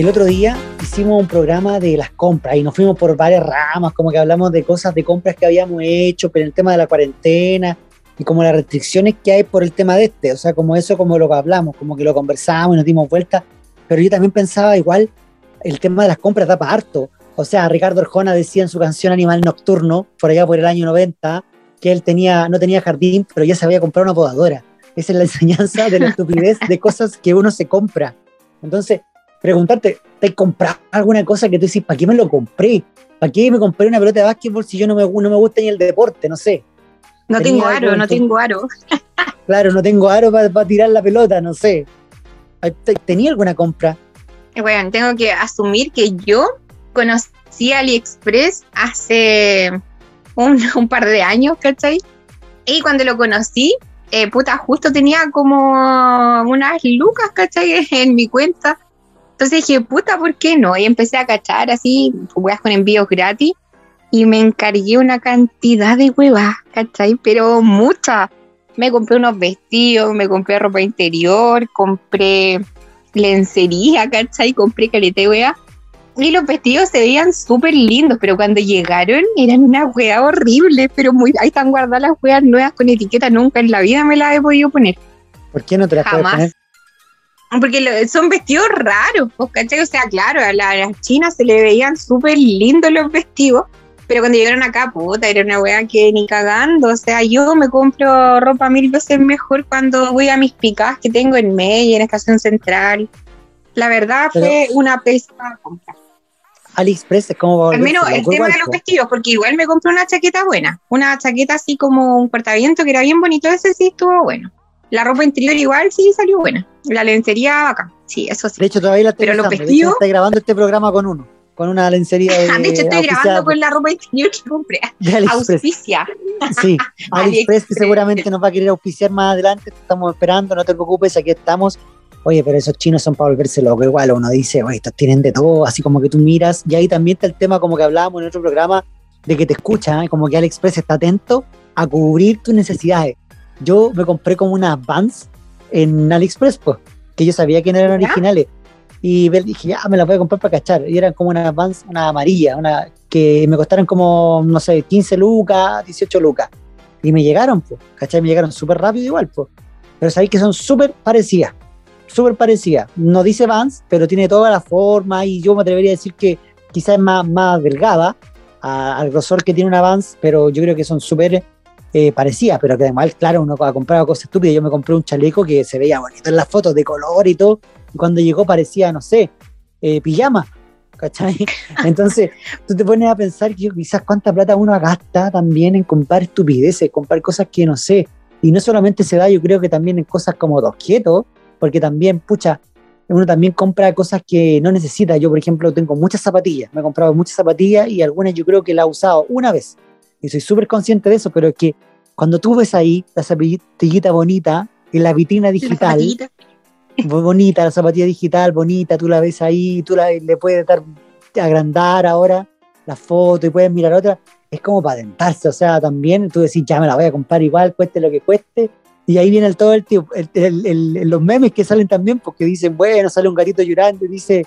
el otro día hicimos un programa de las compras y nos fuimos por varias ramas, como que hablamos de cosas de compras que habíamos hecho, pero el tema de la cuarentena y como las restricciones que hay por el tema de este, o sea, como eso, como lo que hablamos, como que lo conversamos y nos dimos vuelta, pero yo también pensaba igual, el tema de las compras da para harto, o sea, Ricardo Arjona decía en su canción Animal Nocturno, por allá por el año 90, que él tenía, no tenía jardín, pero ya se había comprado una podadora. Esa es la enseñanza de la estupidez de cosas que uno se compra. Entonces, preguntarte, ¿te compras alguna cosa que tú dices, ¿para qué me lo compré? ¿Para qué me compré una pelota de básquetbol si yo no me, no me gusta ni el deporte? No sé. No tengo aro, no tengo aro. Claro, no tengo aro para tirar la pelota, no sé. ¿Tenía alguna compra? Bueno, tengo que asumir que yo conocí AliExpress hace un, par de años, ¿cachai? Y cuando lo conocí, eh, puta, justo tenía como unas lucas, ¿cachai? En mi cuenta. Entonces dije, puta, ¿por qué no? Y empecé a cachar así, huevas con envíos gratis. Y me encargué una cantidad de huevas, ¿cachai? Pero muchas. Me compré unos vestidos, me compré ropa interior, compré lencería, ¿cachai? Compré caleta de y los vestidos se veían súper lindos, pero cuando llegaron eran una wea horrible, pero muy, ahí están guardadas las weas nuevas con etiqueta, nunca en la vida me las he podido poner. ¿Por qué no te las Jamás. poner? Porque son vestidos raros, pues, ¿cachai? O sea, claro, a las chinas se le veían súper lindos los vestidos, pero cuando llegaron acá, puta, era una wea que ni cagando. O sea, yo me compro ropa mil veces mejor cuando voy a mis picas que tengo en Media, en Estación Central. La verdad fue una pésima compra. AliExpress es como... Al menos el tema de los vestidos, porque igual me compré una chaqueta buena, una chaqueta así como un portaviento que era bien bonito, ese sí estuvo bueno. La ropa interior igual sí salió buena. La lencería acá, sí, eso sí. De hecho, todavía la estoy Pero los vestidos... Estoy grabando este programa con uno, con una lencería de... de hecho, estoy grabando con la ropa interior que compré. Auspicia. Sí, AliExpress que seguramente nos va a querer auspiciar más adelante, estamos esperando, no te preocupes, aquí estamos oye, pero esos chinos son para volverse locos. Igual uno dice, oye, estos tienen de todo, así como que tú miras. Y ahí también está el tema, como que hablábamos en otro programa, de que te escucha, ¿eh? como que AliExpress está atento a cubrir tus necesidades. Yo me compré como unas Vans en AliExpress, pues, que yo sabía que no eran originales. Y dije, ya, me las voy a comprar para cachar. Y eran como unas Vans, una amarilla, una que me costaron como, no sé, 15 lucas, 18 lucas. Y me llegaron, pues, ¿cachai? Me llegaron súper rápido igual, pues. Pero sabéis que son súper parecidas súper parecida. No dice Vans, pero tiene toda la forma y yo me atrevería a decir que quizás es más, más delgada al grosor que tiene una Vans, pero yo creo que son súper eh, parecidas, pero que además, claro, uno ha comprado cosas estúpidas. Yo me compré un chaleco que se veía bonito en las fotos, de color y todo, y cuando llegó parecía, no sé, eh, pijama. ¿Cachai? Entonces, tú te pones a pensar que quizás cuánta plata uno gasta también en comprar estupideces, comprar cosas que no sé. Y no solamente se da, yo creo que también en cosas como dos quietos, porque también, pucha, uno también compra cosas que no necesita. Yo, por ejemplo, tengo muchas zapatillas, me he comprado muchas zapatillas y algunas yo creo que las he usado una vez. Y soy súper consciente de eso, pero es que cuando tú ves ahí la zapatillita bonita en la vitrina digital, bonita, la zapatilla digital, bonita, tú la ves ahí, tú la, le puedes dar, agrandar ahora la foto y puedes mirar otra, es como para adentrarse, o sea, también tú decís, ya me la voy a comprar igual, cueste lo que cueste, y ahí viene el, todo el, tío, los memes que salen también, porque dicen, bueno, sale un gatito llorando y dice,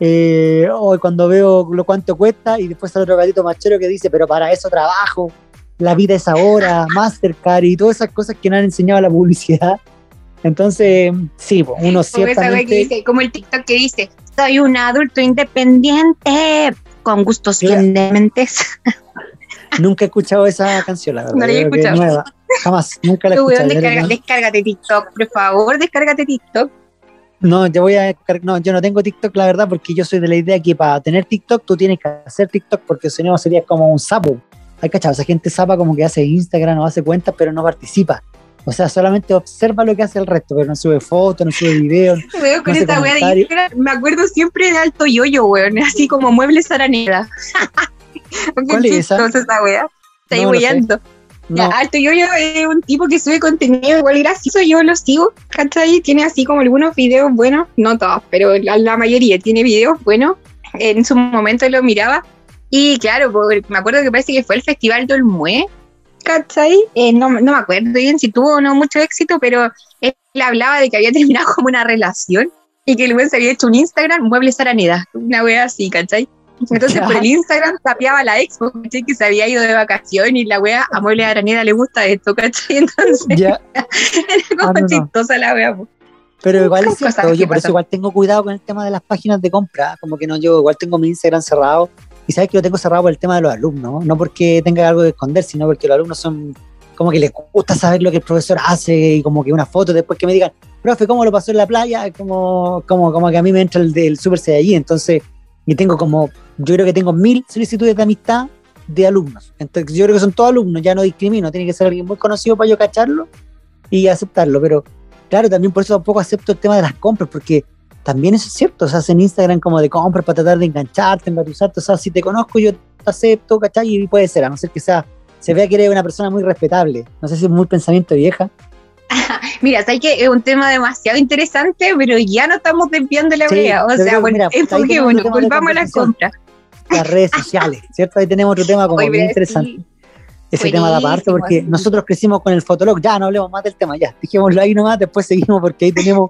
eh, hoy cuando veo lo cuánto cuesta, y después sale otro gatito machero que dice, pero para eso trabajo, la vida es ahora, Mastercard y todas esas cosas que nos han enseñado la publicidad. Entonces, sí, uno ciertamente... como el TikTok que dice, soy un adulto independiente, con gustos bien dementes. Nunca he escuchado esa canción, la verdad. No la he escuchado. Nueva. Jamás, nunca la he escuchado. Descárgate TikTok, por favor, descárgate TikTok. No, yo voy a no, yo no tengo TikTok, la verdad, porque yo soy de la idea que para tener TikTok tú tienes que hacer TikTok, porque si no sería como un sapo. Hay cachado, esa gente sapa como que hace Instagram o hace cuentas, pero no participa. O sea, solamente observa lo que hace el resto, pero no sube fotos, no sube videos. con esta me acuerdo siempre de Alto Yoyo, weón, así como muebles araneda. ¿Cuál es esa? esa wea. Está no, Alto Yoyo es un tipo que sube contenido igual gracioso, yo lo sigo, ¿cachai? Tiene así como algunos videos buenos, no todos, pero la, mayoría tiene videos buenos. En su momento lo miraba y claro, me acuerdo que parece que fue el Festival del Mue, ¿cachai? Eh, no, no me acuerdo bien si tuvo o no mucho éxito, pero él hablaba de que había terminado como una relación y que el weón se había hecho un Instagram, Muebles Araneda, una wea así, ¿cachai? Entonces por el Instagram tapeaba la expo, ¿cachai? Que se había ido de vacaciones y la wea a Muebles Araneda le gusta esto, ¿cachai? Entonces era como ah, chistosa la wea. Pero igual es cierto, yo por eso igual tengo cuidado con el tema de las páginas de compra, como que no, yo igual tengo mi Instagram cerrado y sabes que lo tengo cerrado por el tema de los alumnos, no porque tenga algo que esconder, sino porque los alumnos son como que les gusta saber lo que el profesor hace y como que una foto después que me digan, profe, ¿cómo lo pasó en la playa? Como, como, como que a mí me entra el del super allí, entonces, y tengo como, yo creo que tengo mil solicitudes de amistad de alumnos. Entonces, yo creo que son todos alumnos, ya no discrimino, tiene que ser alguien muy conocido para yo cacharlo y aceptarlo, pero claro, también por eso tampoco acepto el tema de las compras, porque también eso es cierto, o sea, en Instagram como de compras para tratar de engancharte, engatusarte, o sea, si te conozco yo te acepto, ¿cachai? Y puede ser, a no ser que sea, se vea que eres una persona muy respetable, no sé si es muy pensamiento vieja. Mira, sabes que es un tema demasiado interesante, pero ya no estamos desviando la sí, o sea, bueno, bueno, volvamos a la compra. Las redes sociales, ¿cierto? Ahí tenemos otro tema como muy interesante ese tema de aparte, porque nosotros crecimos con el Fotolog, ya no hablemos más del tema, ya, dejémoslo ahí nomás, después seguimos porque ahí tenemos,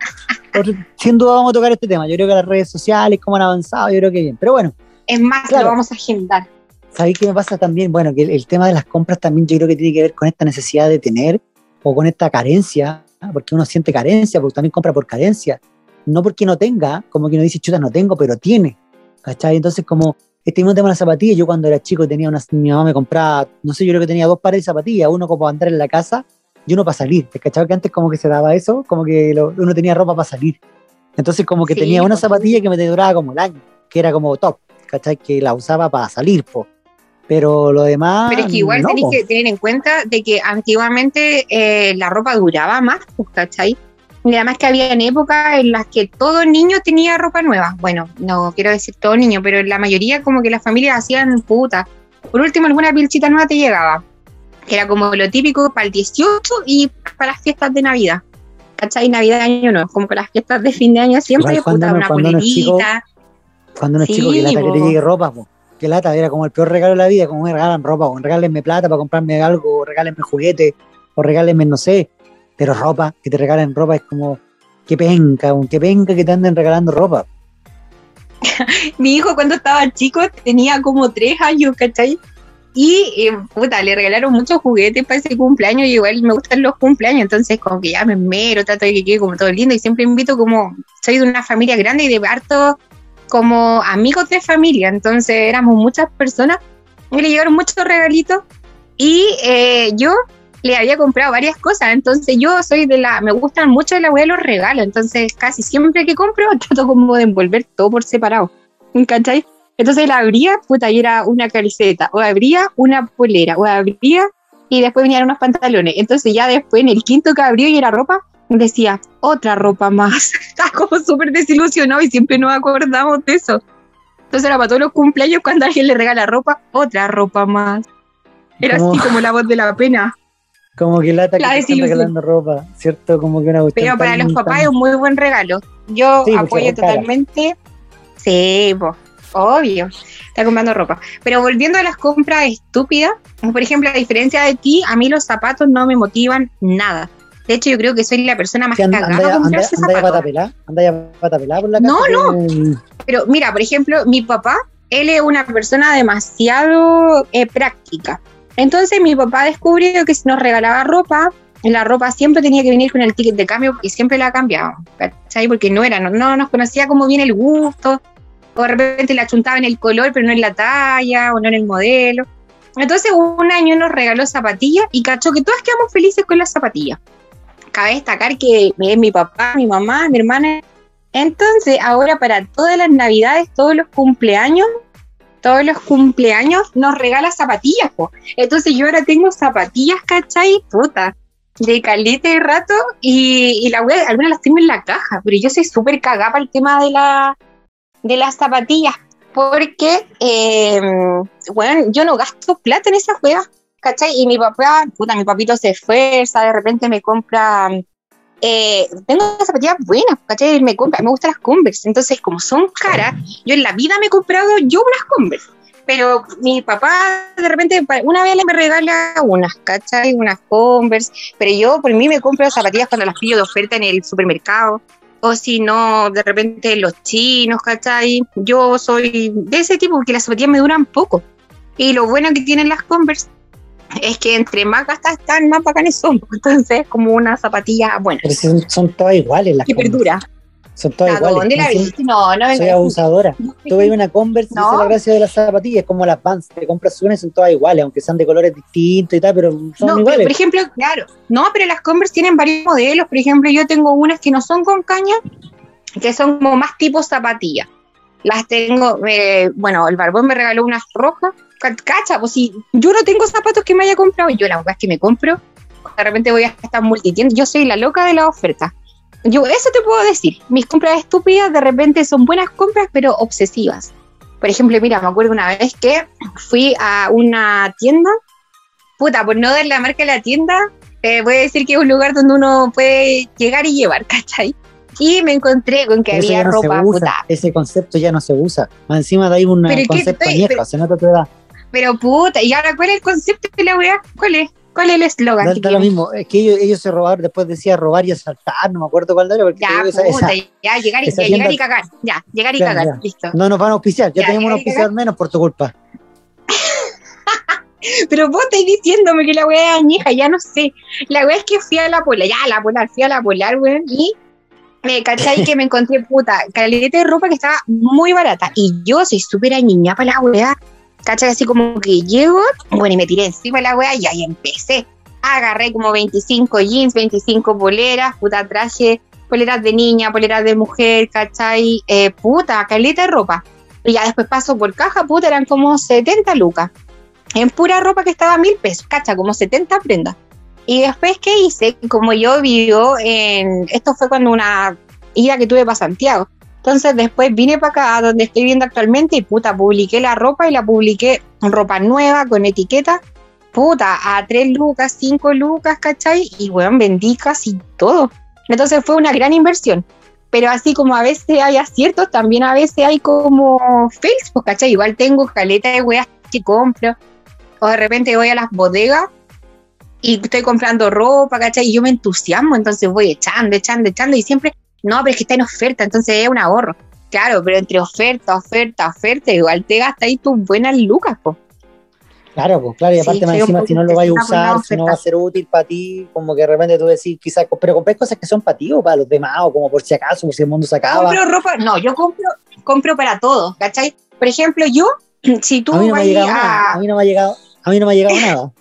sin duda vamos a tocar este tema, yo creo que las redes sociales, cómo han avanzado, yo creo que bien, pero bueno. Es más, lo vamos a agendar. ¿Sabéis qué me pasa también? Bueno, que el, tema de las compras también yo creo que tiene que ver con esta necesidad de tener o con esta carencia, porque uno siente carencia, porque también compra por carencia, no porque no tenga, como que uno dice, chuta, no tengo, pero tiene, ¿cachai? Entonces como este mismo tema de las zapatillas, yo cuando era chico tenía una, mi mamá me compraba, no sé, yo creo que tenía dos pares de zapatillas, uno como para andar en la casa y uno para salir. ¿Te cachaba que antes como que se daba eso? Como que uno tenía ropa para salir. Entonces como que tenía una zapatilla que me duraba como el año, que era como top, ¿cachai? Que la usaba para salir, po. Pero lo demás... Pero es que igual tenéis que tener en cuenta de que antiguamente eh, la ropa duraba más, ¿cachai? Y además que había en épocas en las que todo niño tenía ropa nueva. Bueno, no quiero decir todo niño, pero la mayoría como que las familias hacían puta. Por último, alguna pilchita nueva te llegaba. Que era como lo típico para el 18 y para las fiestas de Navidad. ¿Cachai? Navidad año no, como que las fiestas de fin de año siempre, puta, una polerita. Cuando uno es chico, que lata que te llegue ropa, po. Que lata, era como el peor regalo de la vida, como me regalan ropa, o regálenme plata para comprarme algo, o regálenme juguete, o regálenme, no sé, pero ropa, que te regalen ropa es como, qué penca, qué penca que te anden regalando ropa. Mi hijo cuando estaba chico tenía como tres años, ¿cachai? Y eh, puta, le regalaron muchos juguetes para ese cumpleaños y igual me gustan los cumpleaños, entonces como que ya me mero, trato de que quede como todo lindo y siempre invito como, soy de una familia grande y de harto como amigos de familia, entonces éramos muchas personas y le llegaron muchos regalitos y eh, yo le había comprado varias cosas, entonces yo soy de la, me gustan mucho la web de los regalos, entonces casi siempre que compro trato como de envolver todo por separado, ¿cachai? Entonces la abría, puta, y era una camiseta, o abría una polera, o abría y después venían unos pantalones, entonces ya después en el quinto que abrió y era ropa, decía, otra ropa más, estaba como súper desilusionado y siempre nos acordamos de eso. Entonces era para todos los cumpleaños cuando alguien le regala ropa, otra ropa más. Era así como la voz de la pena. Como que lata que están regalando ropa, ¿cierto? Como que una Pero para los papás es un muy buen regalo. Yo pues, apoyo totalmente. Sí, pues, obvio. Está comprando ropa. Pero volviendo a las compras estúpidas, por ejemplo, a diferencia de ti, a mí los zapatos no me motivan nada. De hecho, yo creo que soy la persona más cagada para comprarse anda, zapatos. ¿Anda ya pata pelada por la? No, no. Pero mira, por ejemplo, mi papá, él es una persona demasiado eh, práctica. Entonces mi papá descubrió que si nos regalaba ropa, la ropa siempre tenía que venir con el ticket de cambio y siempre la cambiaba, ¿cachai? Porque no era, no, nos conocía como bien el gusto, o de repente la chuntaba en el color, pero no en la talla, o no en el modelo. Entonces un año nos regaló zapatillas y cachó que todas quedamos felices con las zapatillas. Cabe destacar que es mi papá, mi mamá, mi hermana. Entonces ahora para todas las navidades, todos los cumpleaños, todos los cumpleaños nos regala zapatillas, po. Entonces yo ahora tengo zapatillas, ¿cachai? Puta, de caleta de rato y, la web, algunas las tengo en la caja, pero yo soy súper cagada para el tema de, la, de las zapatillas, porque, bueno, em, yo no gasto plata en esas juegas, ¿cachai? Y mi papá, puta, mi papito se esfuerza, de repente me compra eh, tengo zapatillas buenas, ¿cachai? Me, compra, me gustan las Converse, entonces como son caras, yo en la vida me he comprado yo unas Converse, pero mi papá de repente una vez me regala unas, ¿cachai? Unas Converse, pero yo por mí me compro zapatillas cuando las pillo de oferta en el supermercado, o si no, de repente los chinos, ¿cachai? Yo soy de ese tipo porque las zapatillas me duran poco. Y lo bueno que tienen las Converse es que entre más gastas están, más bacanes son. Entonces, como una zapatilla buena. Pero son, son todas iguales las Que perdura. Son todas iguales. ¿Dónde la viste? No, no Soy abusadora. Tú ves una Converse y No. es la gracia de las zapatillas, es como las Vans, te compras una y son todas iguales, aunque sean de colores distintos y tal, pero son No, pero, iguales. por ejemplo, claro, no, pero las Converse tienen varios modelos. Por ejemplo, yo tengo unas que no son con caña, que son como más tipo zapatilla. Las tengo, eh, bueno, el barbón me regaló unas rojas. Ca- Cacha, pues si yo no tengo zapatos que me haya comprado, yo las weas que me compro, de repente voy a estar multitienda. Yo soy la loca de la oferta. Yo, eso te puedo decir. Mis compras estúpidas de repente son buenas compras, pero obsesivas. Por ejemplo, mira, me acuerdo una vez que fui a una tienda puta, por no dar la marca de la tienda, eh, voy a decir que es un lugar donde uno puede llegar y llevar, ¿cachai? Y me encontré con que Eso había no ropa, puta. ese concepto ya no se usa. Más encima de ahí un concepto pero- se nota tu edad. Pero puta, ¿y ahora cuál es el concepto de la weá? ¿Cuál es? ¿Cuál es el eslogan? Da lo mismo, es que ellos, ellos se robaron, después decía robar y asaltar, no me acuerdo cuál era, porque Ya, esa- puta, esa- ya, llegar, y, ya, llegar y cagar. Ya, llegar y cagar, ya. listo. no nos van a auspiciar, ya, Ya, tenemos un auspiciador menos por tu culpa. Pero vos estáis diciéndome que la weá es añeja, ya no sé. La weá es que fui a la polar, ya, a la polar, fui a la polar, weón, y me cachai que me encontré, puta, caleta de ropa que estaba muy barata. Y yo soy súper añiña para la weá. ¿Cachai? Así como que llego, bueno, y me tiré encima de la weá y ahí empecé. Agarré como 25 jeans, 25 poleras, puta, traje poleras de niña, poleras de mujer, ¿cachai? Eh, puta, caleta de ropa. Y ya después paso por caja, puta, eran como 70 lucas en pura ropa que estaba a mil pesos, cacha, como 70 prendas. Y después, ¿qué hice? Como yo vivo en. Esto fue cuando una ida que tuve para Santiago. Entonces, después vine para acá, donde estoy viendo actualmente, y puta, publiqué la ropa y la publiqué ropa nueva, con etiqueta. Puta, a 3 lucas, 5 lucas, ¿cachai? Y bueno, vendí casi todo. Entonces, fue una gran inversión. Pero así como a veces hay aciertos, también a veces hay como fails, pues, ¿cachai? Igual tengo caleta de weas que compro o de repente voy a las bodegas y estoy comprando ropa, ¿cachai? Y yo me entusiasmo, entonces voy echando, echando, echando y siempre, no, pero es que está en oferta, entonces es un ahorro. Claro, pero entre oferta, oferta, oferta, igual te gastas ahí tus buenas lucas, po. Claro, pues claro, y Sí, aparte más encima si no lo vas a usar, si no va a ser útil para ti, como que de repente tú decís, quizás, pero compré cosas que son para ti o para los demás, o como por si acaso, por si el mundo se acaba. Compro ropa, no, yo compro, compro para todos, ¿cachai? Por ejemplo, yo, si tú A mí no me ha llegado nada, a, a mí no me ha llegado, a mí no me ha llegado nada.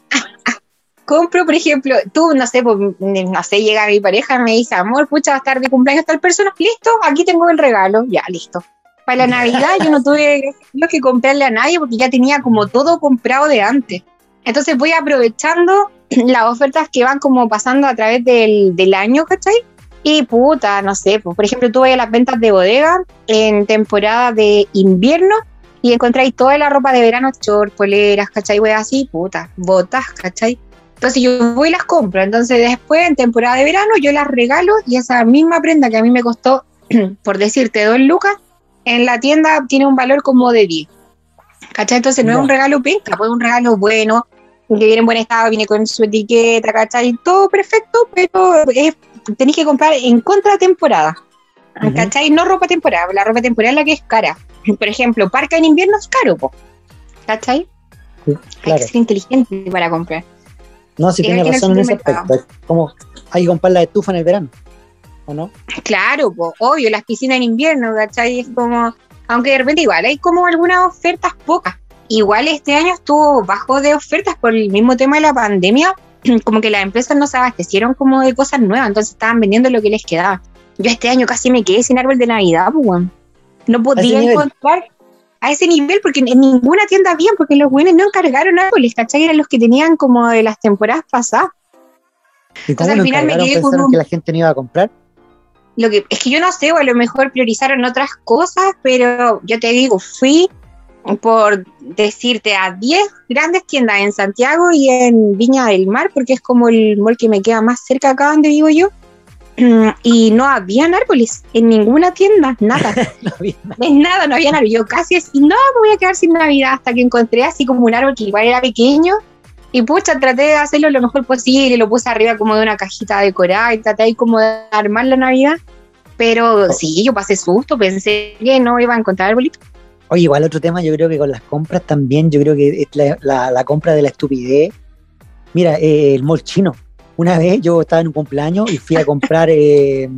Compro, por ejemplo, tú, no sé, pues, no sé, llega mi pareja me dice, amor, pucha, va a estar de cumpleaños tal persona, listo, aquí tengo el regalo, ya, listo. Para la Navidad yo no tuve que comprarle a nadie porque ya tenía como todo comprado de antes. Entonces voy aprovechando las ofertas que van como pasando a través del, del año, ¿cachai? Y puta, no sé, pues, por ejemplo, a las ventas de bodega en temporada de invierno y encontráis toda la ropa de verano, short, poleras, ¿cachai? Wey, así, puta, botas, ¿cachai? Entonces yo voy y las compro. Entonces después, en temporada de verano, yo las regalo y esa misma prenda que a mí me costó, por decirte, dos lucas, en la tienda tiene un valor como de 10. ¿Cachai? Entonces no es un regalo penca, pues es un regalo bueno, que viene en buen estado, viene con su etiqueta, ¿cachai? Todo perfecto, pero es, tenéis que comprar en contratemporada. Ujú. ¿Cachai? No ropa temporada, la ropa temporada es la que es cara. Por ejemplo, parca en invierno es caro, po. ¿cachai? Hay Claro. que ser inteligente para comprar. No, si el razón en ese aspecto. Es como hay que comprar la estufa en el verano, ¿o no? Claro, po, obvio, las piscinas en invierno, ¿cachai? Es como, aunque de repente igual hay como algunas ofertas pocas. Igual este año estuvo bajo de ofertas por el mismo tema de la pandemia, como que las empresas no se abastecieron como de cosas nuevas, entonces estaban vendiendo lo que les quedaba. Yo este año casi me quedé sin árbol de Navidad, pues. No podía encontrar a ese nivel porque en ninguna tienda había, porque los buenos no encargaron árboles, ¿cachai? Eran los que tenían como de las temporadas pasadas. ¿Y cómo Entonces, al lo final me quedé con ¿Pensaron que la gente no iba a comprar? Lo que es que yo no sé, o a lo mejor priorizaron otras cosas, pero yo te digo, fui por decirte a 10 grandes tiendas en Santiago y en Viña del Mar, porque es como el mall que me queda más cerca acá donde vivo yo. Y no habían árboles en ninguna tienda, nada. No había nada. No había árbol. Yo casi así, no, me voy a quedar sin Navidad hasta que encontré así como un árbol que igual era pequeño. Y pucha, traté de hacerlo lo mejor posible, lo puse arriba como de una cajita decorada y traté ahí como de armar la Navidad. Pero oh. sí, yo pasé susto, pensé que no iba a encontrar el bolito. Oye, igual otro tema, yo creo que con las compras también, yo creo que es la, compra de la estupidez. Mira, eh, el mall chino. Una vez yo estaba en un cumpleaños y fui a comprar, eh,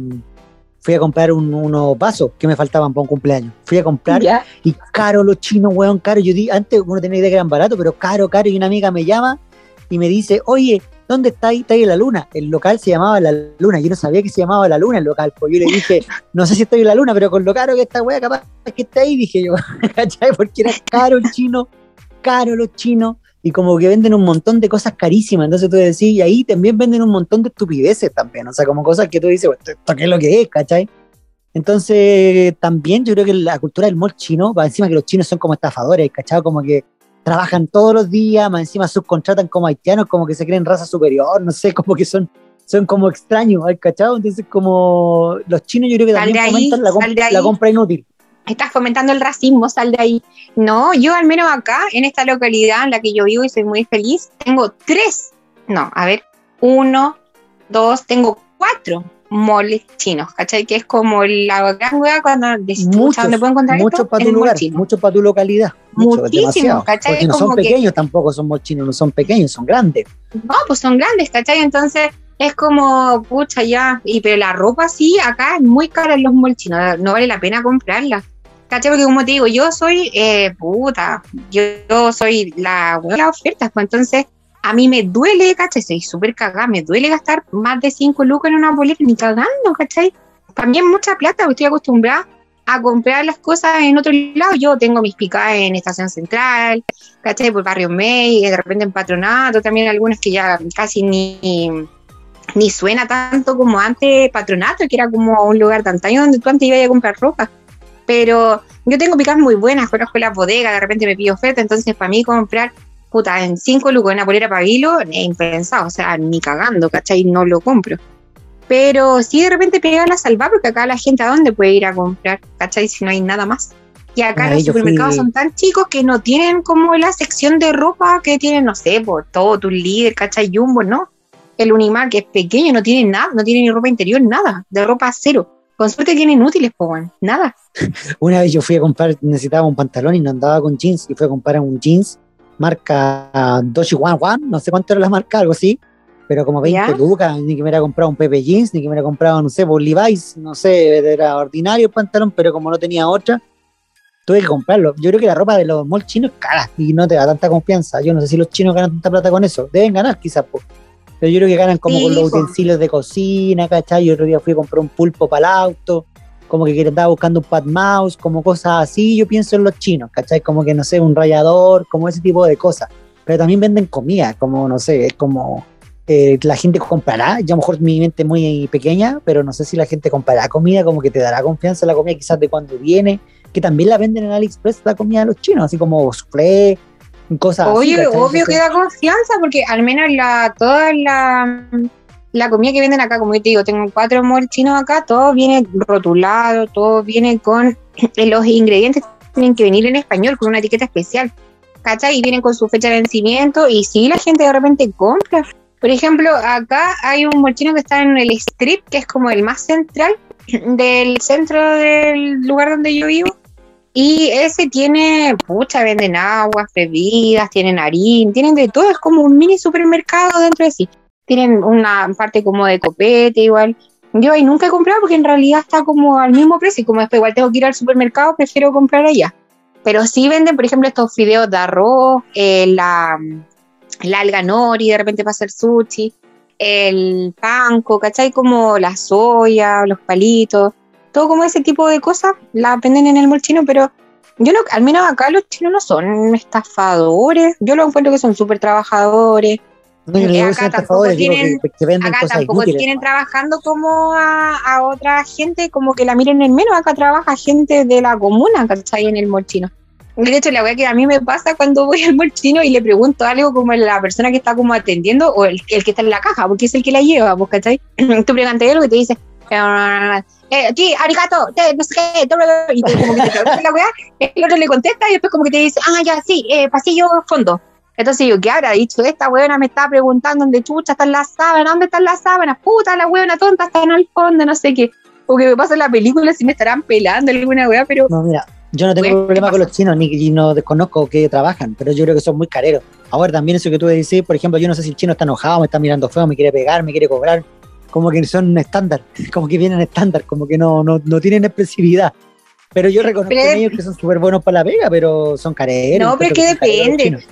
fui a comprar unos vasos que me faltaban para un cumpleaños. Fui a comprar y caro los chinos, weón, caro. Yo di, antes uno tenía idea que eran baratos, pero caro, caro. Y una amiga me llama y me dice, oye, ¿dónde está ahí? Está ahí la luna. El local se llamaba La Luna. Yo no sabía que se llamaba La Luna el local. Pues yo le dije, no sé si estoy en La Luna, pero con lo caro que está weá, capaz que está ahí, dije yo, ¿cachai? Porque era caro el chino, caro los chinos. Y como que venden un montón de cosas carísimas. Entonces tú decís, y ahí también venden un montón de estupideces también. O sea, como cosas que tú dices, ¿esto qué es lo que es, cachai? Entonces, también yo creo que la cultura del mall chino, va encima que los chinos son como estafadores, ¿cachai? Como que trabajan todos los días, más encima subcontratan como haitianos, como que se creen raza superior, no sé, como que son, son como extraños, ¿cachado? Entonces, como los chinos yo creo que también fomentan la, compra inútil. Estás fomentando el racismo, sal de ahí. No, yo al menos acá, en esta localidad en la que yo vivo y soy muy feliz, tengo tres, no, a ver, uno, dos, tengo cuatro moles chinos, ¿cachai? Que es como la gran hueá cuando muchos, dónde puedo encontrar mucho para tu lugar, mucho para tu localidad. Muchísimo, ¿cachai? Porque no son pequeños tampoco, son moles chinos, no son pequeños, son grandes. No, pues son grandes, ¿cachai? Entonces es como, pucha, ya, y pero la ropa sí, acá es muy cara en los moles chinos, no vale la pena comprarla. ¿Cachai? Porque como te digo, yo soy, eh, puta, yo, soy la, la oferta, pues entonces a mí me duele, ¿cachai? Soy súper cagada, me duele gastar más de 5 lucas en una boleta, ni cagando, ¿cachai? También mucha plata, estoy acostumbrada a comprar las cosas en otro lado. Yo tengo mis picadas en Estación Central, ¿cachai? Por Barrio May, de repente en Patronato, también algunas que ya casi ni, ni suena tanto como antes Patronato, que era como un lugar tan taño donde tú antes ibas a comprar ropa. Pero yo tengo picadas muy buenas, conozco las bodegas, de repente me pido oferta, entonces para mí comprar puta, en 5 lucas una polera para hilo, es impensado, o sea, ni cagando, ¿cachai? No lo compro. Pero sí de repente pega la salva, porque acá la gente a dónde puede ir a comprar, ¿cachai? Si no hay nada más. Y acá los supermercados son tan chicos que no tienen como la sección de ropa que tienen, no sé, por todo tu líder, ¿cachai? Jumbo, ¿no? El Unimar, que es pequeño, no tiene nada, no tiene ni ropa interior, nada, de ropa cero. Con suerte tienen útiles, pues, nada. Una vez yo fui a comprar, necesitaba un pantalón y no andaba con jeans, y fui a comprar un jeans marca Doshi One One, no sé cuánto era la marca, algo así, pero como 20 lucas, ni que me hubiera comprado un Pepe Jeans, ni que me hubiera comprado, no sé, por Levi's, no sé, era ordinario el pantalón, pero como no tenía otra, tuve que comprarlo. Yo creo que la ropa de los malls chinos cara y no te da tanta confianza. Yo no sé si los chinos ganan tanta plata con eso. Deben ganar quizás, pero yo creo que ganan como con los utensilios de cocina, ¿cachai? Yo otro día fui a comprar un pulpo para el auto como que estaba buscando un pad mouse, como cosas así, yo pienso en los chinos, ¿cachai? Como que, no sé, un rayador, como ese tipo de cosas. Pero también venden comida, como, no sé, es como eh, la gente comprará, yo a lo mejor mi mente es muy pequeña, pero no sé si la gente comprará comida, como que te dará confianza la comida quizás de cuando viene, que también la venden en AliExpress la comida de los chinos, así como soufflé, cosas Oye, así. Oye, obvio que da confianza, porque al menos la, toda la la comida que venden acá, como yo te digo, tengo cuatro malls chinos acá, todo viene rotulado, todo viene con los ingredientes tienen que venir en español con una etiqueta especial, ¿cachai? Y vienen con su fecha de vencimiento y si la gente de repente compra. Por ejemplo, acá hay un mall chino que está en el strip, que es como el más central del centro del lugar donde yo vivo. Y ese tiene, pucha, venden aguas, bebidas, tienen harina, tienen de todo, es como un mini supermercado dentro de sí tienen una parte como de copete igual. Yo ahí nunca he comprado porque en realidad está como al mismo precio y como después igual tengo que ir al supermercado, prefiero comprar allá. Pero sí venden, por ejemplo, estos fideos de arroz, eh, la, la alga nori de repente para hacer sushi, el panco, ¿cachai? Como la soya, los palitos, todo como ese tipo de cosas, la venden en el molchino, pero yo no, al menos acá los chinos no son estafadores, yo lo encuentro que son súper trabajadores, no, acá tampoco tienen, acá tampoco tienen trabajando como a, otra gente, como que la miren en menos. Acá trabaja gente de la comuna, ¿cachai? En el molchino. De hecho, la verdad que a mí me pasa cuando voy al molchino y le pregunto algo como la persona que está como atendiendo o el, el que está en la caja, porque es el que la lleva, ¿cachai? Tú preguntas algo y te dice, eh, sí, arigato, no sé qué, y como que te la weá, el otro le contesta y después como que te dice, ah, ya, sí, eh, pasillo fondo. Entonces yo, ¿qué habrá dicho? Esta huevona me está preguntando dónde chucha están las sábanas, dónde están las sábanas, puta la huevona tonta está en el fondo, no sé qué. o que me pasa en la película si me estarán pelando alguna weá, pero. No, mira, yo no tengo problema con los chinos, ni no desconozco que trabajan, pero yo creo que son muy careros. Ahora también eso que tú decís, por ejemplo, yo no sé si el chino está enojado, me está mirando feo, me quiere pegar, me quiere cobrar, como que son estándar, como que vienen estándar, como que no, no, no tienen expresividad. Pero yo reconozco ellos que son súper buenos para la pega, pero son careros. No, pero es que depende.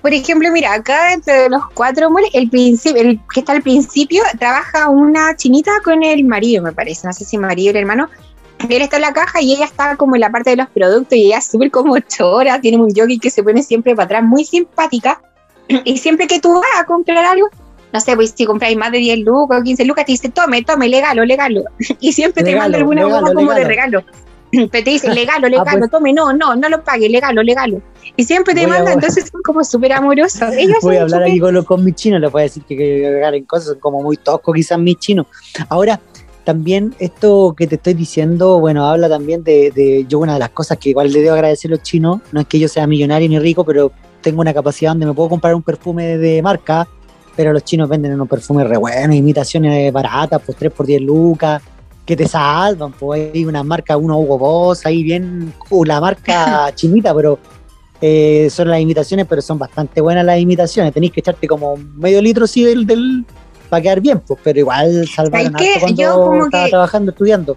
Por ejemplo, mira, acá entre los cuatro moles, el, el que está al principio, trabaja una chinita con el marido, me parece, no sé si marido o el hermano, él está en la caja y ella está como en la parte de los productos y ella es súper como chora, tiene un yogi que se pone siempre para atrás, muy simpática. Y siempre que tú vas a comprar algo, no sé, pues si compráis más de 10 lucas o 15 lucas, te dice, tome, tome, legalo, legalo. Y siempre te manda alguna cosa como de regalo. Pero te dice, legalo, legalo, ah, pues. tome, no, no, no lo pague, legalo, legalo. Y siempre te manda, entonces son como súper amorosos. Ellos voy a hablar aquí con, con mis chinos, les voy a decir que, que regalen cosas, son como muy toscos quizás mis chinos. Ahora, también esto que te estoy diciendo, bueno, habla también de, yo una de las cosas que igual le debo agradecer a los chinos, no es que yo sea millonario ni rico, pero tengo una capacidad donde me puedo comprar un perfume de marca, pero los chinos venden unos perfumes re buenos, imitaciones baratas, pues 3 por 10 lucas, que te salvan, pues hay una marca, uno Hugo Boss, ahí bien, uh, la marca chinita, pero eh, son las imitaciones, pero son bastante buenas las imitaciones, tenéis que echarte como medio litro sí del, del para quedar bien, pues, pero igual salvaron cuando yo como estaba trabajando, estudiando.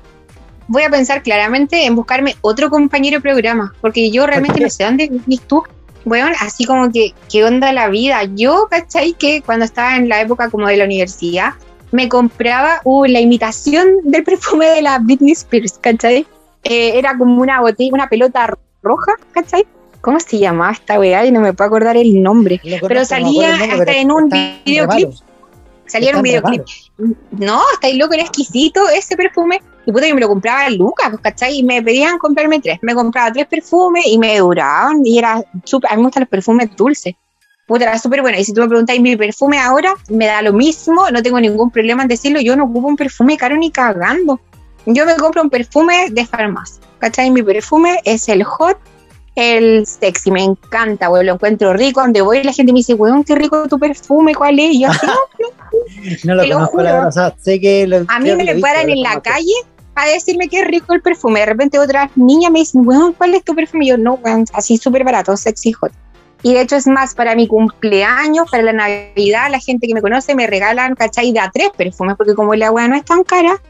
Voy a pensar claramente en buscarme otro compañero de programa, porque yo realmente no sé dónde vivís tú. Bueno, así como que, ¿qué onda la vida? Yo, ¿cachai? Que cuando estaba en la época como de la universidad, me compraba uh, la imitación del perfume de la Britney Spears, ¿cachai? Eh, era como una botella, una pelota roja, ¿cachai? ¿Cómo se llamaba esta weá? Y no me puedo acordar el nombre. pero salía hasta en un videoclip. Salieron videoclip. No, está ahí loco, era exquisito ese perfume. Y puta que me lo compraba Lucas, pues, ¿cachai? Y me pedían comprarme tres. Me compraba tres perfumes y me duraban. Y era súper. A mí me gustan los perfumes dulces. Puta, era súper bueno. Y si tú me preguntáis mi perfume ahora, me da lo mismo. No tengo ningún problema en decirlo. Yo no ocupo un perfume caro ni cagando. Yo me compro un perfume de farmacia. ¿cachai? Mi perfume es el Hot el sexy, me encanta, güey, lo encuentro rico. Donde voy, la gente me dice, weón, qué rico tu perfume, ¿cuál es? Y yo así, no, lo conozco, la verdad, sé que A mí me lo paran en la calle a decirme que es rico el perfume. De repente otras niñas me dicen, weón, ¿cuál es tu perfume? Y yo, no, weón, así súper barato, sexy hot. Y de hecho es más, para mi cumpleaños, para la Navidad, la gente que me conoce me regalan, ¿cachai? De a tres perfumes, porque como la agua no es tan cara,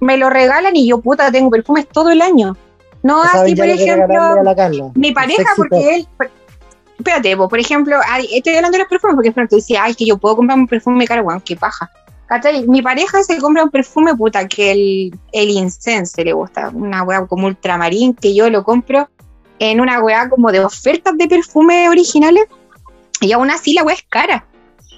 me lo regalan y yo, puta, tengo perfumes todo el año. No, así, por ejemplo, mi pareja, porque él, espérate, por ejemplo, estoy hablando de los perfumes, porque tú decías, ay, que yo puedo comprar un perfume caro, weón, qué paja. Mi pareja se compra un perfume, puta, que el, el incense le gusta, una weá como ultramarín, que yo lo compro en una weá como de ofertas de perfume originales, y aún así la weá es cara.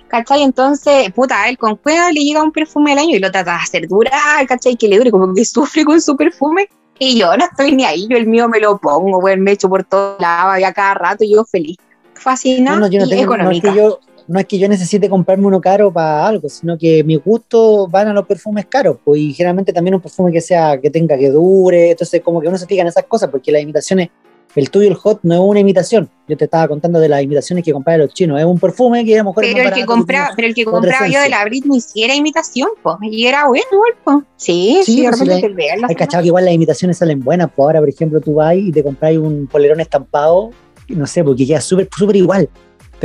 ¿Cachai? Entonces, puta, a él con cueva le llega un perfume al año y lo trata de hacer durar, ¿cachai? Que le dure, como que sufre con su perfume y yo no estoy ni ahí, yo el mío me lo pongo, güey, me echo por todos lados, a cada rato y yo feliz. Fascinante no, no, yo no tengo, no es, que yo, no es que yo necesite comprarme uno caro para algo, sino que mi gusto van a los perfumes caros, pues, y generalmente también un perfume que sea, que tenga, que dure, entonces como que uno se fija en esas cosas, porque las imitaciones el tuyo, el hot, no es una imitación. Yo te estaba contando de las imitaciones que compraba los chinos. Es un perfume que a lo mejor pero, el que compraba, pero el que compraba yo de la Britney sí era imitación, pues. Y era bueno, pues. Sí, sí, sí pues, Hay cachado que igual las imitaciones salen buenas. Pues ahora, por ejemplo, tú vas y te compras un polerón estampado, no sé, porque queda súper súper igual.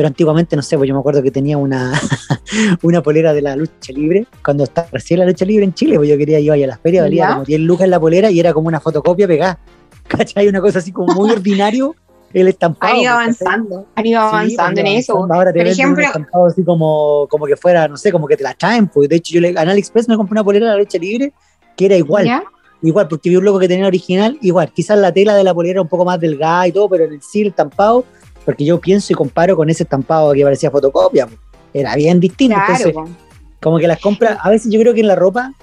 Pero antiguamente, no sé, pues yo me acuerdo que tenía una, una polera de la lucha libre, cuando estaba recién la lucha libre en Chile, pues yo quería ir a las ferias, valía como 10 lucas en la polera y era como una fotocopia pegada. ¿cachai? Una cosa así como muy ordinario el estampado. Han ido avanzando, han ido avanzando en eso. Ahora te Por ejemplo, un estampado así como, como que fuera, no sé, como que te la traen. Pues de hecho, yo le, en AliExpress me compré una polera de la leche libre que era igual. Igual, porque vi un loco que tenía original, igual. Quizás la tela de la polera era un poco más delgada y todo, pero en el sí, el estampado, porque yo pienso y comparo con ese estampado que parecía fotocopia, era bien distinto. Entonces, como que las compras, a veces yo creo que en la ropa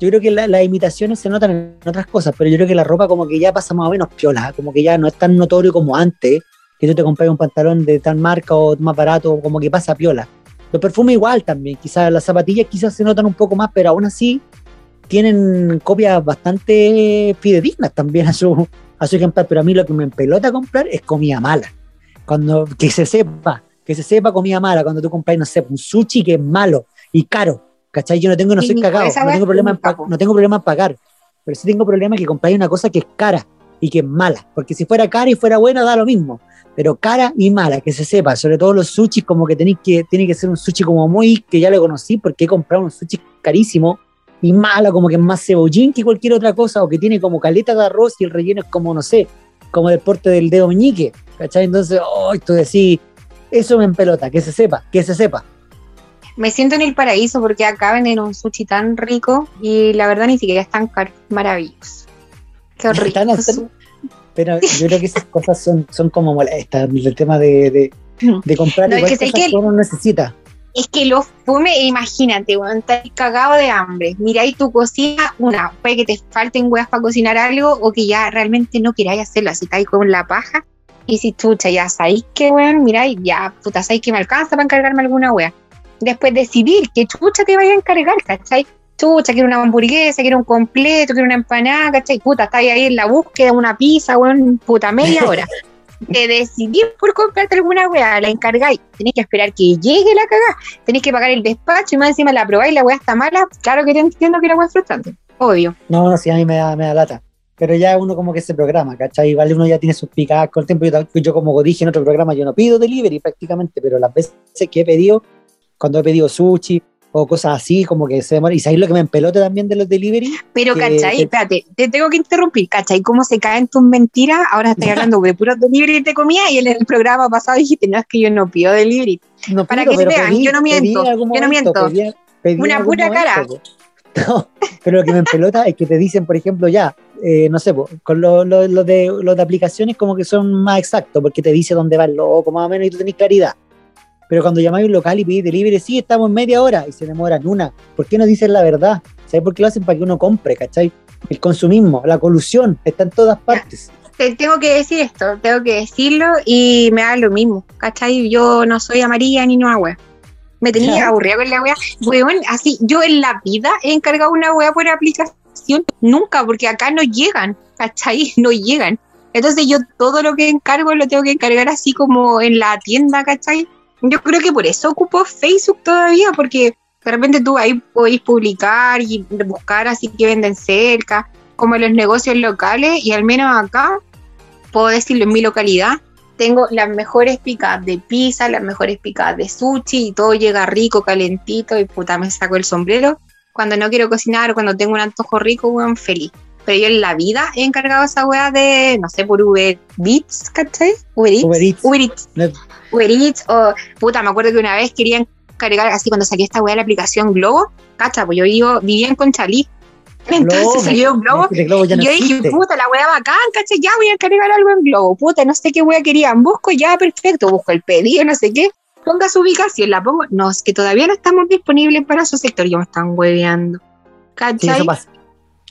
yo creo que las imitaciones se notan en otras cosas, pero yo creo que la ropa como que ya pasa más o menos piola, como que ya no es tan notorio como antes, que tú te compras un pantalón de tal marca o más barato, como que pasa piola. Los perfumes igual también, quizás las zapatillas quizás se notan un poco más, pero aún así tienen copias bastante fidedignas también a su, a su ejemplar, pero a mí lo que me empelota a comprar es comida mala. Cuando, que se sepa, que se sepa comida mala, cuando tú compras, no sé, un sushi que es malo y caro, ¿Cachai? Yo no tengo, no soy cagado, no tengo, problema en no tengo problema en pagar. pero sí tengo problema que compráis una cosa que es cara y que es mala, porque si fuera cara y fuera buena da lo mismo, pero cara y mala, que se sepa, sobre todo los sushis como que tenéis que, tiene que ser un sushi como muy, que ya lo conocí porque he comprado un sushi carísimo y mala, como que es más cebollín que cualquier otra cosa, o que tiene como caleta de arroz y el relleno es como, no sé, como del porte del dedo meñique, ¿cachai? Entonces, oh, tú decís, eso me empelota, que se sepa, que se sepa. Me siento en el paraíso porque acá venden un sushi tan rico y la verdad ni siquiera es tan caro, maravilloso. Qué horrible. Pero yo creo que esas cosas son, son como molestas, el tema de, de, comprar no, igual que cosas que uno necesita. Es que los fume, imagínate, weón, estás cagado de hambre. Mira ahí tu cocina, una, puede que te falten weas para cocinar algo o que ya realmente no queráis hacerlo, así ahí con la paja. Y si chucha, ya sabéis que, weón, mira, ya, puta, sabéis que me alcanza para encargarme alguna wea. Después decidir qué chucha te vaya a encargar, ¿cachai? chucha, quiero una hamburguesa, quiero un completo, quiero una empanada, ¿cachai? Puta, está ahí en la búsqueda, una pizza, weón, puta, media hora. de decidir por comprarte alguna weá, la encargáis, tenéis que esperar que llegue la cagada, tenéis que pagar el despacho y más encima la probáis y la weá está mala, claro que te entiendo que la weá es frustrante, obvio. No, no, sí, a mí me da, me da lata. Pero ya uno como que se programa, ¿cachai? Vale, uno ya tiene sus picadas con el tiempo. Yo, yo como dije en otro programa, yo no pido delivery prácticamente, pero las veces que he pedido, cuando he pedido sushi, o cosas así, como que se demora. Y sabéis lo que me empelote también de los delivery. Pero, ¿cachai? Espérate, te tengo que interrumpir, ¿cachai? ¿Cómo se caen tus mentiras? Ahora estoy hablando de puros delivery de comida y en el programa pasado dijiste, no, es que yo no pido delivery. Para que vean, yo no miento, yo no miento. Una pura cara. No, pero lo que me empelota es que te dicen, por ejemplo, ya, eh, no sé, con los lo, lo de, lo de aplicaciones como que son más exactos, porque te dice dónde va el loco, más o menos, y tú tenés claridad. Pero cuando llamáis a un local y pedís delivery, sí, estamos en media hora y se demoran una. ¿Por qué no dicen la verdad? ¿Sabes por qué lo hacen? Para que uno compre, ¿cachai? El consumismo, la colusión, está en todas partes. Te tengo que decir esto, tengo que decirlo y me da lo mismo, ¿cachai? Yo no soy amarilla ni no wea. Me tenía aburrida con la wea. Weón, así, yo en la vida he encargado una wea por aplicación, nunca, porque acá no llegan, ¿cachai? No llegan. Entonces yo todo lo que encargo lo tengo que encargar así como en la tienda, ¿cachai? Yo creo que por eso ocupo Facebook todavía, porque de repente tú ahí podéis publicar y buscar así que venden cerca, como en los negocios locales, y al menos acá, puedo decirlo en mi localidad, tengo las mejores picadas de pizza, las mejores picadas de sushi, y todo llega rico, calentito, y puta, me saco el sombrero. Cuando no quiero cocinar o cuando tengo un antojo rico, weón, feliz. Pero yo en la vida he encargado esa weá de, no sé, por Uber Eats, ¿cachai? Uber Eats. Uber Eats. Uber Eats. Uber Eats o, puta, me acuerdo que una vez querían cargar, así cuando saqué esta weá de la aplicación Globo, cacha, pues yo vivo, vivía en Conchalí. Entonces salió un globo. y yo dije, puta, la weá bacán, cacha, ya voy a cargar algo en globo. Puta, no sé qué weá querían. Busco ya, perfecto, busco el pedido, no sé qué. Ponga su ubicación, la pongo. No, es que todavía no estamos disponibles para su sector. Yo me están hueveando. ¿Cachai? eso pasa.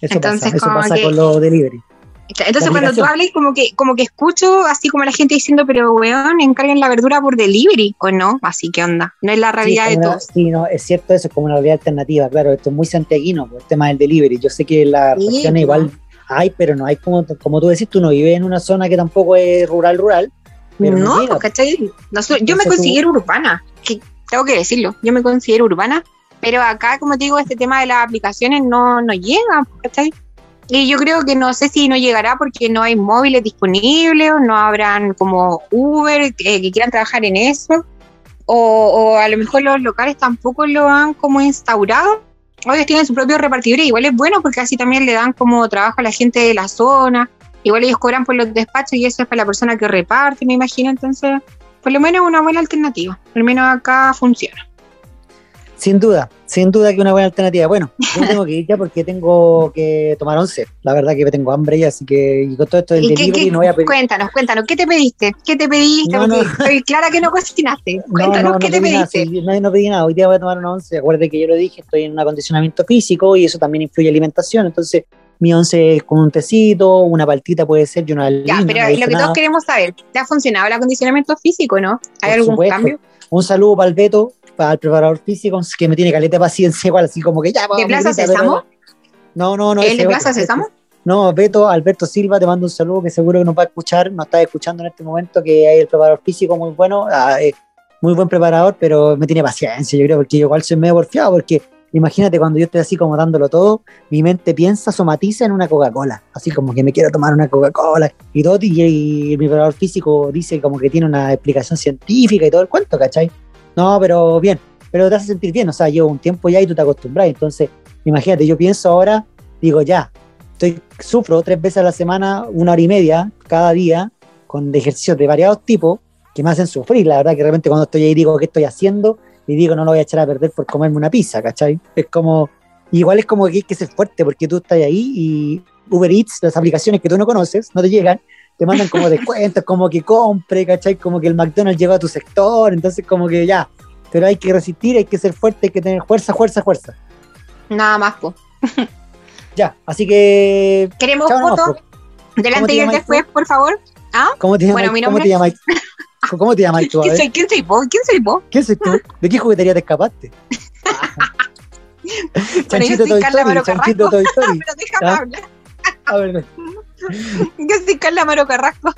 Eso Entonces, pasa, eso pasa con los delivery. Entonces cuando tú hablas como que, como que escucho así como la gente diciendo, pero weón, encarguen la verdura por delivery, o no, así que onda, no es la realidad de todos. Sí, no, es cierto eso, es como una realidad alternativa, claro, esto es muy santiaguino, por el tema del delivery, yo sé que la región igual hay, pero no hay como, como tú decís, tú no vives en una zona que tampoco es rural, rural. No, ¿cachai? yo me considero urbana, que tengo que decirlo, yo me considero urbana, pero acá, como te digo, este tema de las aplicaciones no, no llega, ¿cachai? Y yo creo que no sé si no llegará porque no hay móviles disponibles o no habrán como Uber eh, que quieran trabajar en eso. O, a lo mejor los locales tampoco lo han como instaurado. Ellos tienen su propio repartidor y igual es bueno porque así también le dan como trabajo a la gente de la zona. Igual ellos cobran por los despachos y eso es para la persona que reparte, me imagino. Entonces, por lo menos una buena alternativa. Al menos acá funciona. Sin duda, sin duda que una buena alternativa. Bueno, yo tengo que ir ya porque tengo que tomar once. La verdad que tengo hambre ya, así que y con todo esto del delivery no voy a pedir. Cuéntanos, cuéntanos, ¿qué te pediste? ¿Qué te pediste? No, estoy clara que no cocinaste. Cuéntanos, ¿qué te pediste? no, no pedí nada, hoy día voy a tomar una once. Acuérdate que yo lo dije, estoy en un acondicionamiento físico y eso también influye en alimentación. Entonces, mi once con un tecito, una paltita puede ser y una Ya, pero lo que todos queremos saber, ¿te ha funcionado el acondicionamiento físico, no? ¿Hay algún cambio? Un saludo para el Beto, para el preparador físico, que me tiene caleta de paciencia, igual, así como que ya. ¿De Plaza Sésamo? No, no, no. ¿El de Plaza Sésamo? No, Beto, Alberto Silva, te mando un saludo que seguro que nos va a escuchar, nos está escuchando en este momento, que hay el preparador físico muy bueno, ah, muy buen preparador, pero me tiene paciencia, yo creo, porque yo igual soy medio porfiado, porque imagínate cuando yo estoy así como dándolo todo, mi mente piensa, somatiza en una Coca-Cola, así como que me quiero tomar una Coca-Cola y todo, y, mi preparador físico dice como que tiene una explicación científica y todo el cuento, ¿cachai? No, pero bien, pero te hace sentir bien, o sea, llevo un tiempo ya y tú te acostumbras, entonces, imagínate, yo pienso ahora, digo, ya, estoy, sufro tres veces a la semana, una hora y media cada día, con ejercicios de variados tipos, que me hacen sufrir, la verdad que realmente cuando estoy ahí digo, ¿qué estoy haciendo? Y digo, no lo voy a echar a perder por comerme una pizza, ¿cachai? Es como, igual es como que hay que ser fuerte porque tú estás ahí y Uber Eats, las aplicaciones que tú no conoces, no te llegan, te mandan como descuentos, como que compre, ¿cachai? Como que el McDonald's llega a tu sector, entonces como que ya, pero hay que resistir, hay que ser fuerte, hay que tener fuerza, fuerza, fuerza. Nada más, pues. ya, así que... Queremos fotos delante y después, por favor. ¿Ah? ¿Cómo te llamas? Bueno, ¿Cómo te llamas? ¿Cómo te llamas tú? ¿Quién soy, ¿Quién soy vos? ¿Quién soy vos? ¿Quién soy tú? ¿De qué juguetería te escapaste? Chanchito Toy Story, Chanchito Toy Story. Pero déjame ¿Ah? hablar. A ver. Yo soy Carla Maro Carrasco.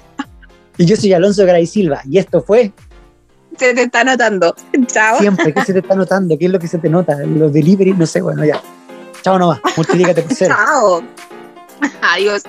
Y yo soy Alonso Garay Silva. Y esto fue. Se te está notando. Chao. Siempre, ¿qué se te está notando? ¿Qué es lo que se te nota? Los delivery, no sé, bueno, ya. Chao nomás. Multiplícate por cero. Chao. Adiós.